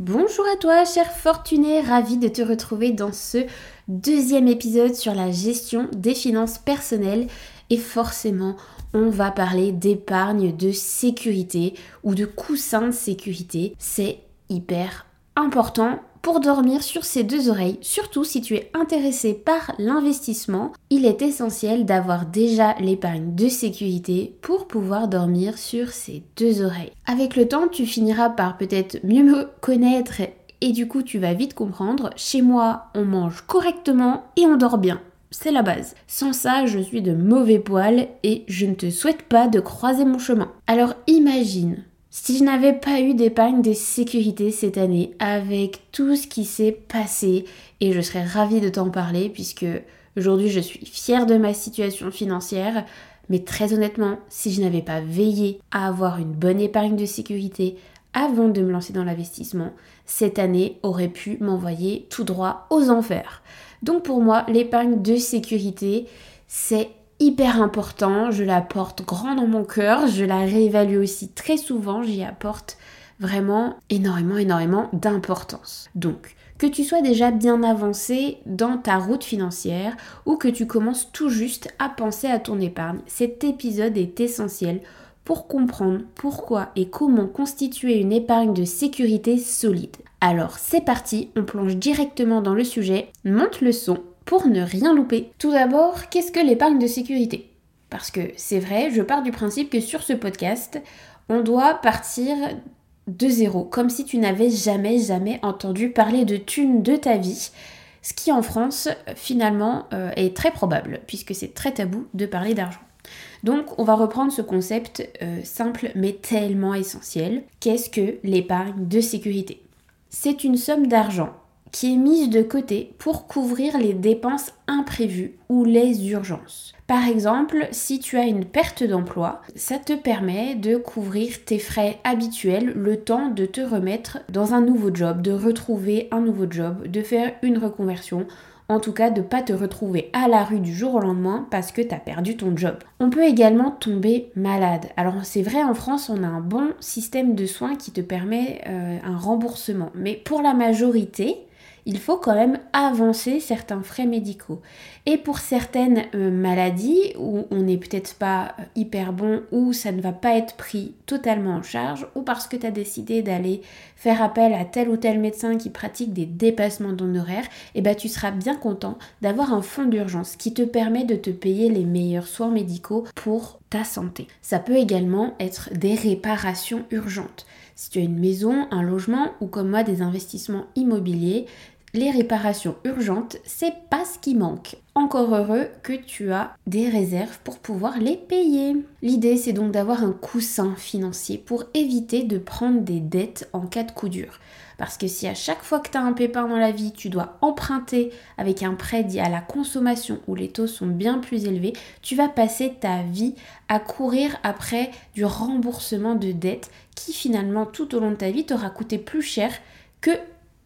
Bonjour à toi, cher fortuné, ravi de te retrouver dans ce deuxième épisode sur la gestion des finances personnelles. Et forcément, on va parler d'épargne de sécurité ou de coussin de sécurité. C'est hyper important pour dormir sur ses deux oreilles, surtout si tu es intéressé par l'investissement, il est essentiel d'avoir déjà l'épargne de sécurité pour pouvoir dormir sur ses deux oreilles. Avec le temps, tu finiras par peut-être mieux me connaître et du coup tu vas vite comprendre, chez moi on mange correctement et on dort bien. C'est la base. Sans ça, je suis de mauvais poils et je ne te souhaite pas de croiser mon chemin. Alors imagine, si je n'avais pas eu d'épargne de sécurité cette année, avec tout ce qui s'est passé, et je serais ravie de t'en parler, puisque aujourd'hui je suis fière de ma situation financière, mais très honnêtement, si je n'avais pas veillé à avoir une bonne épargne de sécurité avant de me lancer dans l'investissement, cette année aurait pu m'envoyer tout droit aux enfers. Donc pour moi, l'épargne de sécurité, c'est hyper important, je la porte grand dans mon cœur, je la réévalue aussi très souvent, j'y apporte vraiment énormément, énormément d'importance. Donc, que tu sois déjà bien avancé dans ta route financière ou que tu commences tout juste à penser à ton épargne, cet épisode est essentiel pour comprendre pourquoi et comment constituer une épargne de sécurité solide. Alors c'est parti, on plonge directement dans le sujet, monte le son pour ne rien louper. Tout d'abord, qu'est-ce que l'épargne de sécurité? Parce que c'est vrai, je pars du principe que sur ce podcast, on doit partir de zéro, comme si tu n'avais jamais, jamais entendu parler de thunes de ta vie. Ce qui en France, finalement, euh, est très probable, puisque c'est très tabou de parler d'argent. Donc, on va reprendre ce concept euh, simple mais tellement essentiel. Qu'est-ce que l'épargne de sécurité? C'est une somme d'argent qui est mise de côté pour couvrir les dépenses imprévues ou les urgences. Par exemple, si tu as une perte d'emploi, ça te permet de couvrir tes frais habituels le temps de te remettre dans un nouveau job, de retrouver un nouveau job, de faire une reconversion en tout cas de ne pas te retrouver à la rue du jour au lendemain parce que tu as perdu ton job. On peut également tomber malade. Alors c'est vrai en France on a un bon système de soins qui te permet euh, un remboursement, mais pour la majorité, il faut quand même avancer certains frais médicaux. Et pour certaines euh, maladies où on n'est peut-être pas euh, hyper bon ou ça ne va pas être pris totalement en charge ou parce que tu as décidé d'aller faire appel à tel ou tel médecin qui pratique des dépassements d'honoraires, et eh ben tu seras bien content d'avoir un fonds d'urgence qui te permet de te payer les meilleurs soins médicaux pour ta santé. Ça peut également être des réparations urgentes. Si tu as une maison, un logement ou comme moi des investissements immobiliers, les réparations urgentes, c'est pas ce qui manque. Encore heureux que tu as des réserves pour pouvoir les payer. L'idée, c'est donc d'avoir un coussin financier pour éviter de prendre des dettes en cas de coup dur. Parce que si à chaque fois que tu as un pépin dans la vie, tu dois emprunter avec un prêt dit à la consommation où les taux sont bien plus élevés, tu vas passer ta vie à courir après du remboursement de dettes qui finalement tout au long de ta vie t'aura coûté plus cher que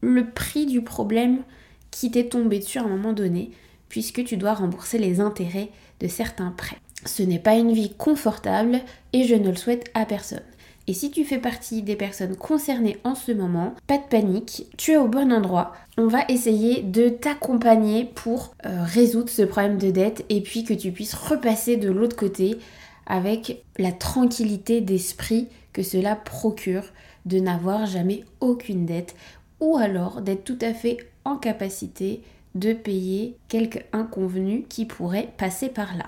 le prix du problème qui t'est tombé dessus à un moment donné, puisque tu dois rembourser les intérêts de certains prêts. Ce n'est pas une vie confortable et je ne le souhaite à personne. Et si tu fais partie des personnes concernées en ce moment, pas de panique, tu es au bon endroit. On va essayer de t'accompagner pour euh, résoudre ce problème de dette et puis que tu puisses repasser de l'autre côté avec la tranquillité d'esprit que cela procure de n'avoir jamais aucune dette ou alors d'être tout à fait en capacité de payer quelques inconvenus qui pourraient passer par là.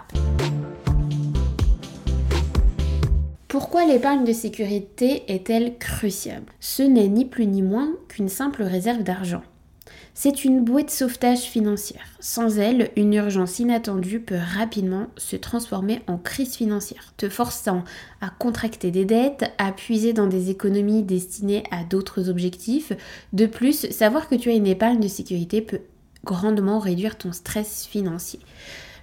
Pourquoi l'épargne de sécurité est-elle cruciale Ce n'est ni plus ni moins qu'une simple réserve d'argent. C'est une bouée de sauvetage financière. Sans elle, une urgence inattendue peut rapidement se transformer en crise financière, te forçant à contracter des dettes, à puiser dans des économies destinées à d'autres objectifs. De plus, savoir que tu as une épargne de sécurité peut grandement réduire ton stress financier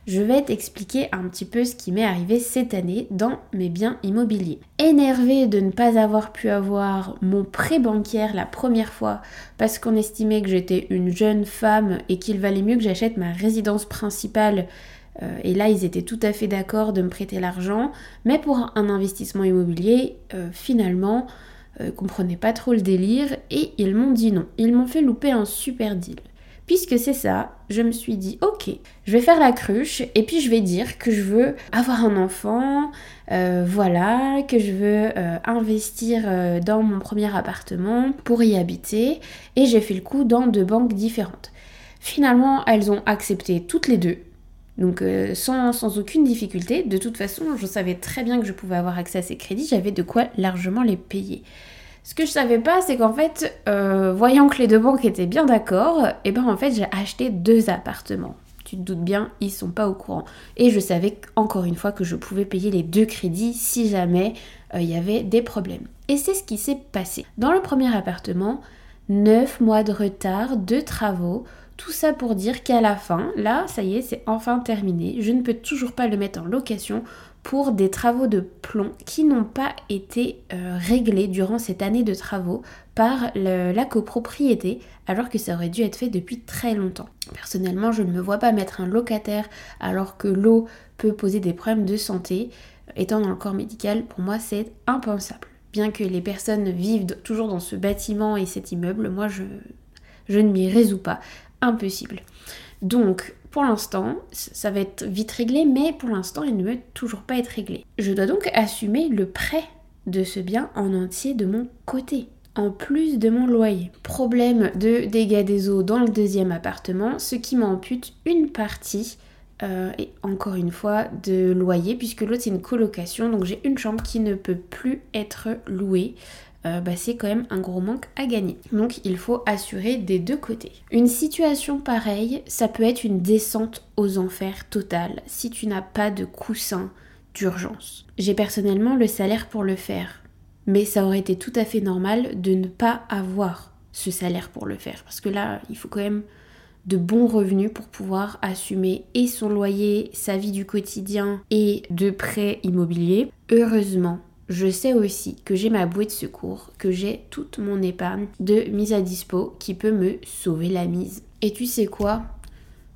je vais t'expliquer un petit peu ce qui m'est arrivé cette année dans mes biens immobiliers. Énervé de ne pas avoir pu avoir mon prêt bancaire la première fois parce qu'on estimait que j'étais une jeune femme et qu'il valait mieux que j'achète ma résidence principale. Euh, et là, ils étaient tout à fait d'accord de me prêter l'argent. Mais pour un investissement immobilier, euh, finalement, euh, comprenaient pas trop le délire et ils m'ont dit non. Ils m'ont fait louper un super deal. Puisque c'est ça, je me suis dit, ok, je vais faire la cruche et puis je vais dire que je veux avoir un enfant, euh, voilà, que je veux euh, investir euh, dans mon premier appartement pour y habiter et j'ai fait le coup dans deux banques différentes. Finalement, elles ont accepté toutes les deux. Donc sans, sans, aucune difficulté, de toute façon, je savais très bien que je pouvais avoir accès à ces crédits, j'avais de quoi largement les payer. Ce que je savais pas, c'est qu'en fait, euh, voyant que les deux banques étaient bien d'accord, et eh ben en fait j'ai acheté deux appartements. Tu te doutes bien, ils sont pas au courant. Et je savais encore une fois que je pouvais payer les deux crédits si jamais euh, il y avait des problèmes. Et c'est ce qui s'est passé. Dans le premier appartement, 9 mois de retard, de travaux, tout ça pour dire qu'à la fin, là, ça y est, c'est enfin terminé. Je ne peux toujours pas le mettre en location pour des travaux de plomb qui n'ont pas été euh, réglés durant cette année de travaux par la copropriété alors que ça aurait dû être fait depuis très longtemps. Personnellement, je ne me vois pas mettre un locataire alors que l'eau peut poser des problèmes de santé. Étant dans le corps médical, pour moi, c'est impensable. Bien que les personnes vivent toujours dans ce bâtiment et cet immeuble, moi, je, je ne m'y résous pas. Impossible. Donc, pour l'instant, ça va être vite réglé, mais pour l'instant, il ne veut toujours pas être réglé. Je dois donc assumer le prêt de ce bien en entier de mon côté en plus de mon loyer. Problème de dégâts des eaux dans le deuxième appartement, ce qui m'ampute une partie, euh, et encore une fois, de loyer, puisque l'autre c'est une colocation, donc j'ai une chambre qui ne peut plus être louée. Euh, bah, c'est quand même un gros manque à gagner. Donc il faut assurer des deux côtés. Une situation pareille, ça peut être une descente aux enfers totale si tu n'as pas de coussin d'urgence. J'ai personnellement le salaire pour le faire, mais ça aurait été tout à fait normal de ne pas avoir ce salaire pour le faire parce que là, il faut quand même de bons revenus pour pouvoir assumer et son loyer, sa vie du quotidien et de prêts immobiliers. Heureusement, je sais aussi que j'ai ma bouée de secours, que j'ai toute mon épargne de mise à dispo qui peut me sauver la mise. Et tu sais quoi?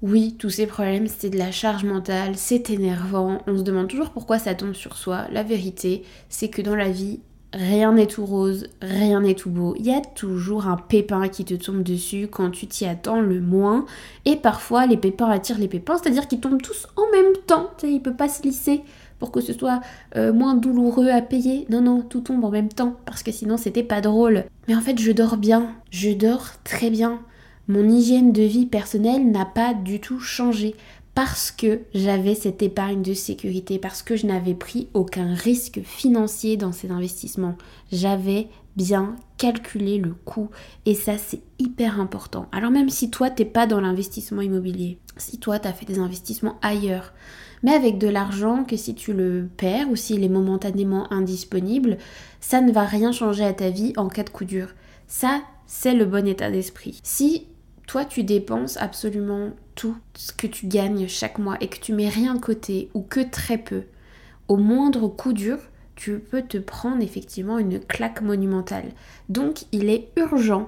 Oui, tous ces problèmes, c'est de la charge mentale, c'est énervant, on se demande toujours pourquoi ça tombe sur soi. La vérité, c'est que dans la vie, rien n'est tout rose, rien n'est tout beau. Il y a toujours un pépin qui te tombe dessus quand tu t'y attends le moins. Et parfois, les pépins attirent les pépins, c'est-à-dire qu'ils tombent tous en même temps. Tu il peut pas se lisser pour que ce soit euh, moins douloureux à payer. Non, non, tout tombe en même temps, parce que sinon c'était pas drôle. Mais en fait, je dors bien, je dors très bien. Mon hygiène de vie personnelle n'a pas du tout changé parce que j'avais cette épargne de sécurité, parce que je n'avais pris aucun risque financier dans ces investissements. J'avais bien calculé le coût et ça c'est hyper important. Alors même si toi t'es pas dans l'investissement immobilier, si toi tu as fait des investissements ailleurs, mais avec de l'argent que si tu le perds ou s'il est momentanément indisponible, ça ne va rien changer à ta vie en cas de coup dur. Ça, c'est le bon état d'esprit. Si toi tu dépenses absolument tout ce que tu gagnes chaque mois et que tu mets rien de côté ou que très peu, au moindre coup dur, tu peux te prendre effectivement une claque monumentale. Donc il est urgent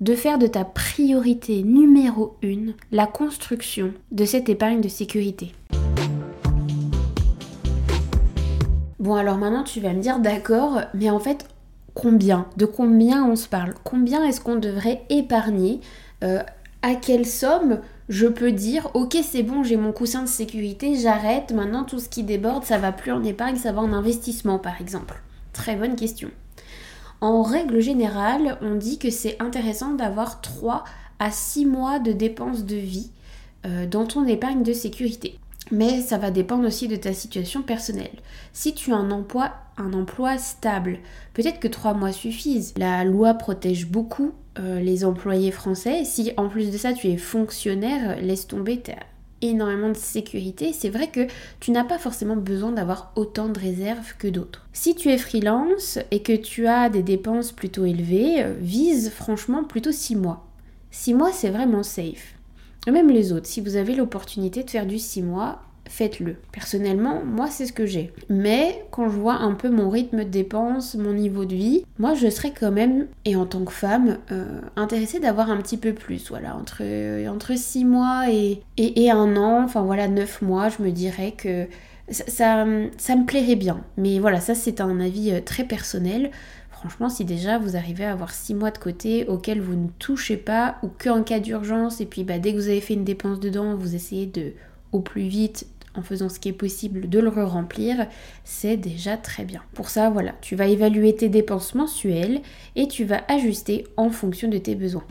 de faire de ta priorité numéro une la construction de cette épargne de sécurité. Bon alors maintenant tu vas me dire d'accord, mais en fait combien? De combien on se parle? Combien est-ce qu'on devrait épargner? Euh, À quelle somme? Je peux dire ok c'est bon j'ai mon coussin de sécurité, j'arrête, maintenant tout ce qui déborde ça va plus en épargne, ça va en investissement par exemple Très bonne question. En règle générale, on dit que c'est intéressant d'avoir 3 à 6 mois de dépenses de vie euh, dans ton épargne de sécurité. Mais ça va dépendre aussi de ta situation personnelle. Si tu as un emploi, un emploi stable, peut-être que trois mois suffisent. La loi protège beaucoup euh, les employés français. Si en plus de ça tu es fonctionnaire, laisse tomber, tu énormément de sécurité. C'est vrai que tu n'as pas forcément besoin d'avoir autant de réserves que d'autres. Si tu es freelance et que tu as des dépenses plutôt élevées, euh, vise franchement plutôt 6 mois. 6 mois c'est vraiment safe. Même les autres, si vous avez l'opportunité de faire du 6 mois, faites-le. Personnellement, moi, c'est ce que j'ai. Mais quand je vois un peu mon rythme de dépenses, mon niveau de vie, moi, je serais quand même, et en tant que femme, euh, intéressée d'avoir un petit peu plus. Voilà, entre, entre 6 mois et, et, un an, enfin voilà, 9 mois, je me dirais que ça, ça, ça me plairait bien. Mais voilà, ça, c'est un avis euh, très personnel. Franchement, si déjà vous arrivez à avoir 6 mois de côté auxquels vous ne touchez pas ou qu'en cas d'urgence, et puis bah, dès que vous avez fait une dépense dedans, vous essayez de au plus vite en faisant ce qui est possible de le remplir, c'est déjà très bien. Pour ça, voilà, tu vas évaluer tes dépenses mensuelles et tu vas ajuster en fonction de tes besoins.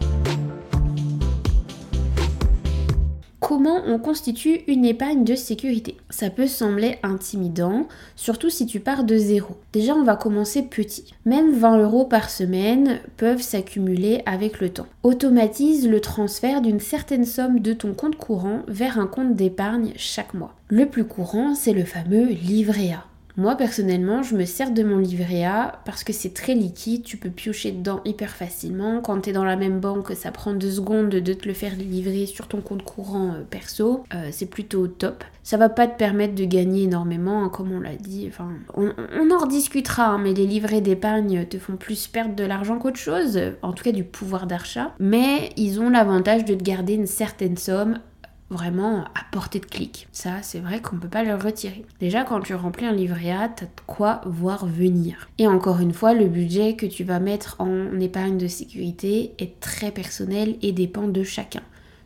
Comment on constitue une épargne de sécurité Ça peut sembler intimidant, surtout si tu pars de zéro. Déjà, on va commencer petit. Même 20 euros par semaine peuvent s'accumuler avec le temps. Automatise le transfert d'une certaine somme de ton compte courant vers un compte d'épargne chaque mois. Le plus courant, c'est le fameux livret A. Moi personnellement, je me sers de mon livret A parce que c'est très liquide, tu peux piocher dedans hyper facilement. Quand tu es dans la même banque, ça prend deux secondes de te le faire livrer sur ton compte courant euh, perso. Euh, c'est plutôt top. Ça va pas te permettre de gagner énormément, hein, comme on l'a dit. On, en rediscutera, hein, mais les livrets d'épargne te font plus perdre de l'argent qu'autre chose, en tout cas du pouvoir d'achat. Mais ils ont l'avantage de te garder une certaine somme vraiment à portée de clic. Ça, c'est vrai qu'on peut pas le retirer. Déjà, quand tu remplis un livret A, t'as de quoi voir venir. Et encore une fois, le budget que tu vas mettre en épargne de sécurité est très personnel et dépend de chacun.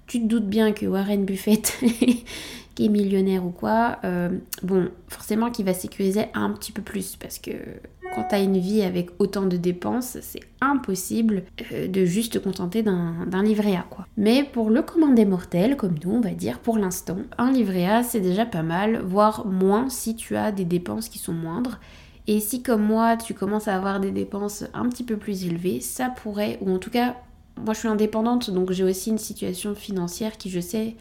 Tu te doutes bien que Warren Buffett qui est millionnaire ou quoi, euh, bon, forcément qu'il va sécuriser un petit peu plus parce que quand une vie avec autant de dépenses, c'est impossible euh, de juste te contenter d'un livret A quoi. Mais pour le commun des mortels, comme nous on va dire pour l'instant, un livret A c'est déjà pas mal, voire moins si tu as des dépenses qui sont moindres. Et si comme moi tu commences à avoir des dépenses un petit peu plus élevées, ça pourrait, ou en tout cas moi je suis indépendante donc j'ai aussi une situation financière qui je sais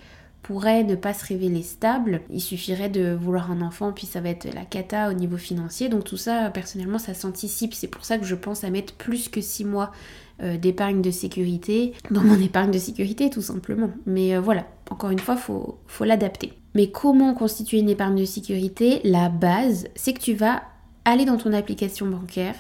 pourrait ne pas se révéler stable. Il suffirait de vouloir un enfant, puis ça va être la cata au niveau financier. Donc tout ça, personnellement, ça s'anticipe. C'est pour ça que je pense à mettre plus que 6 mois euh, d'épargne de sécurité dans mon épargne de sécurité, tout simplement. Mais euh, voilà, encore une fois, faut, faut l'adapter. Mais comment constituer une épargne de sécurité? La base, c'est que tu vas aller dans ton application bancaire,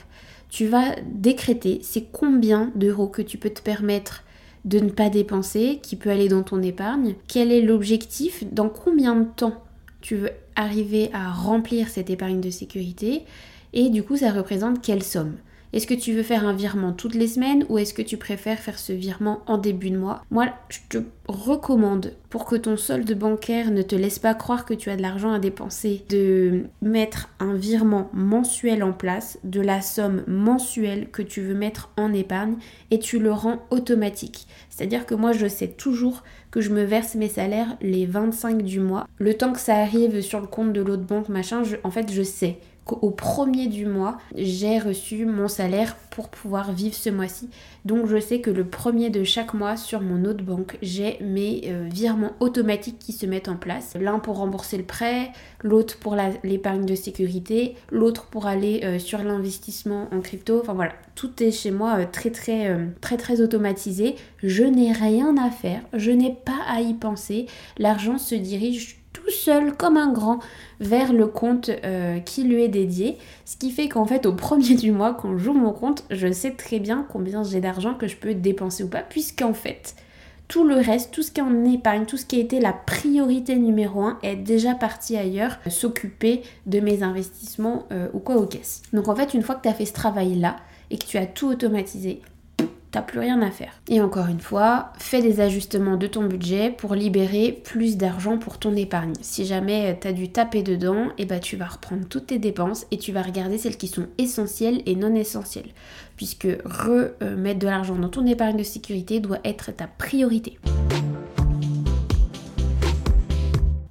tu vas décréter c'est combien d'euros que tu peux te permettre de ne pas dépenser, qui peut aller dans ton épargne. Quel est l'objectif? Dans combien de temps tu veux arriver à remplir cette épargne de sécurité? Et du coup, ça représente quelle somme? Est-ce que tu veux faire un virement toutes les semaines ou est-ce que tu préfères faire ce virement en début de mois? Moi, je te recommande pour que ton solde bancaire ne te laisse pas croire que tu as de l'argent à dépenser, de mettre un virement mensuel en place de la somme mensuelle que tu veux mettre en épargne et tu le rends automatique. C'est-à-dire que moi, je sais toujours que je me verse mes salaires les 25 du mois. Le temps que ça arrive sur le compte de l'autre banque, machin, en fait, je sais au premier du mois, j'ai reçu mon salaire pour pouvoir vivre ce mois-ci. Donc je sais que le premier de chaque mois sur mon autre banque, j'ai mes euh, virements automatiques qui se mettent en place. L'un pour rembourser le prêt, l'autre pour l'épargne de sécurité, l'autre pour aller euh, sur l'investissement en crypto. Enfin voilà, tout est chez moi euh, très très très très automatisé. Je n'ai rien à faire, je n'ai pas à y penser. L'argent se dirige seul comme un grand vers le compte euh, qui lui est dédié. Ce qui fait qu'en fait au premier du mois quand j'ouvre mon compte, je sais très bien combien j'ai d'argent que je peux dépenser ou pas puisqu'en fait tout le reste, tout ce qui est en épargne, tout ce qui a été la priorité numéro un est déjà parti ailleurs, s'occuper de mes investissements euh, ou quoi aux caisses. Donc en fait, une fois que tu as fait ce travail-là et que tu as tout automatisé, t'as plus rien à faire. Et encore une fois, fais des ajustements de ton budget pour libérer plus d'argent pour ton épargne. Si jamais t'as dû taper dedans, et eh bah ben, tu vas reprendre toutes tes dépenses et tu vas regarder celles qui sont essentielles et non essentielles. Puisque remettre de l'argent dans ton épargne de sécurité doit être ta priorité.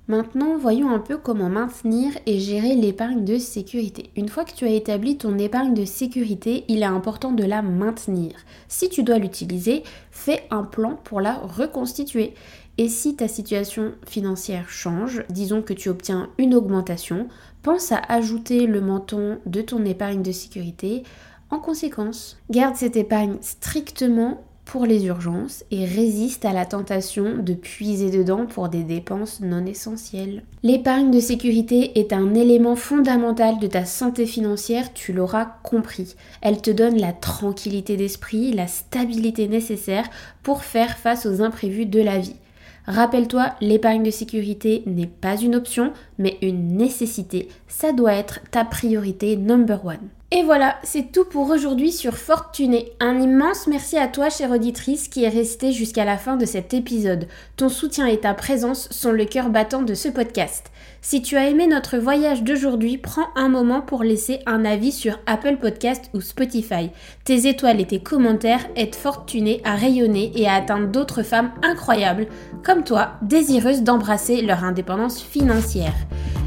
Maintenant, voyons un peu comment maintenir et gérer l'épargne de sécurité. Une fois que tu as établi ton épargne de sécurité, il est important de la maintenir. Si tu dois l'utiliser, fais un plan pour la reconstituer. Et si ta situation financière change, disons que tu obtiens une augmentation, pense à ajouter le menton de ton épargne de sécurité en conséquence. Garde cette épargne strictement pour les urgences et résiste à la tentation de puiser dedans pour des dépenses non essentielles. L'épargne de sécurité est un élément fondamental de ta santé financière, tu l'auras compris. Elle te donne la tranquillité d'esprit, la stabilité nécessaire pour faire face aux imprévus de la vie. Rappelle-toi, l'épargne de sécurité n'est pas une option, mais une nécessité. Ça doit être ta priorité number one. Et voilà, c'est tout pour aujourd'hui sur Fortuné. Un immense merci à toi, chère auditrice, qui est restée jusqu'à la fin de cet épisode. Ton soutien et ta présence sont le cœur battant de ce podcast. Si tu as aimé notre voyage d'aujourd'hui, prends un moment pour laisser un avis sur Apple Podcast ou Spotify. Tes étoiles et tes commentaires aident Fortuné à rayonner et à atteindre d'autres femmes incroyables, comme toi, désireuses d'embrasser leur indépendance financière.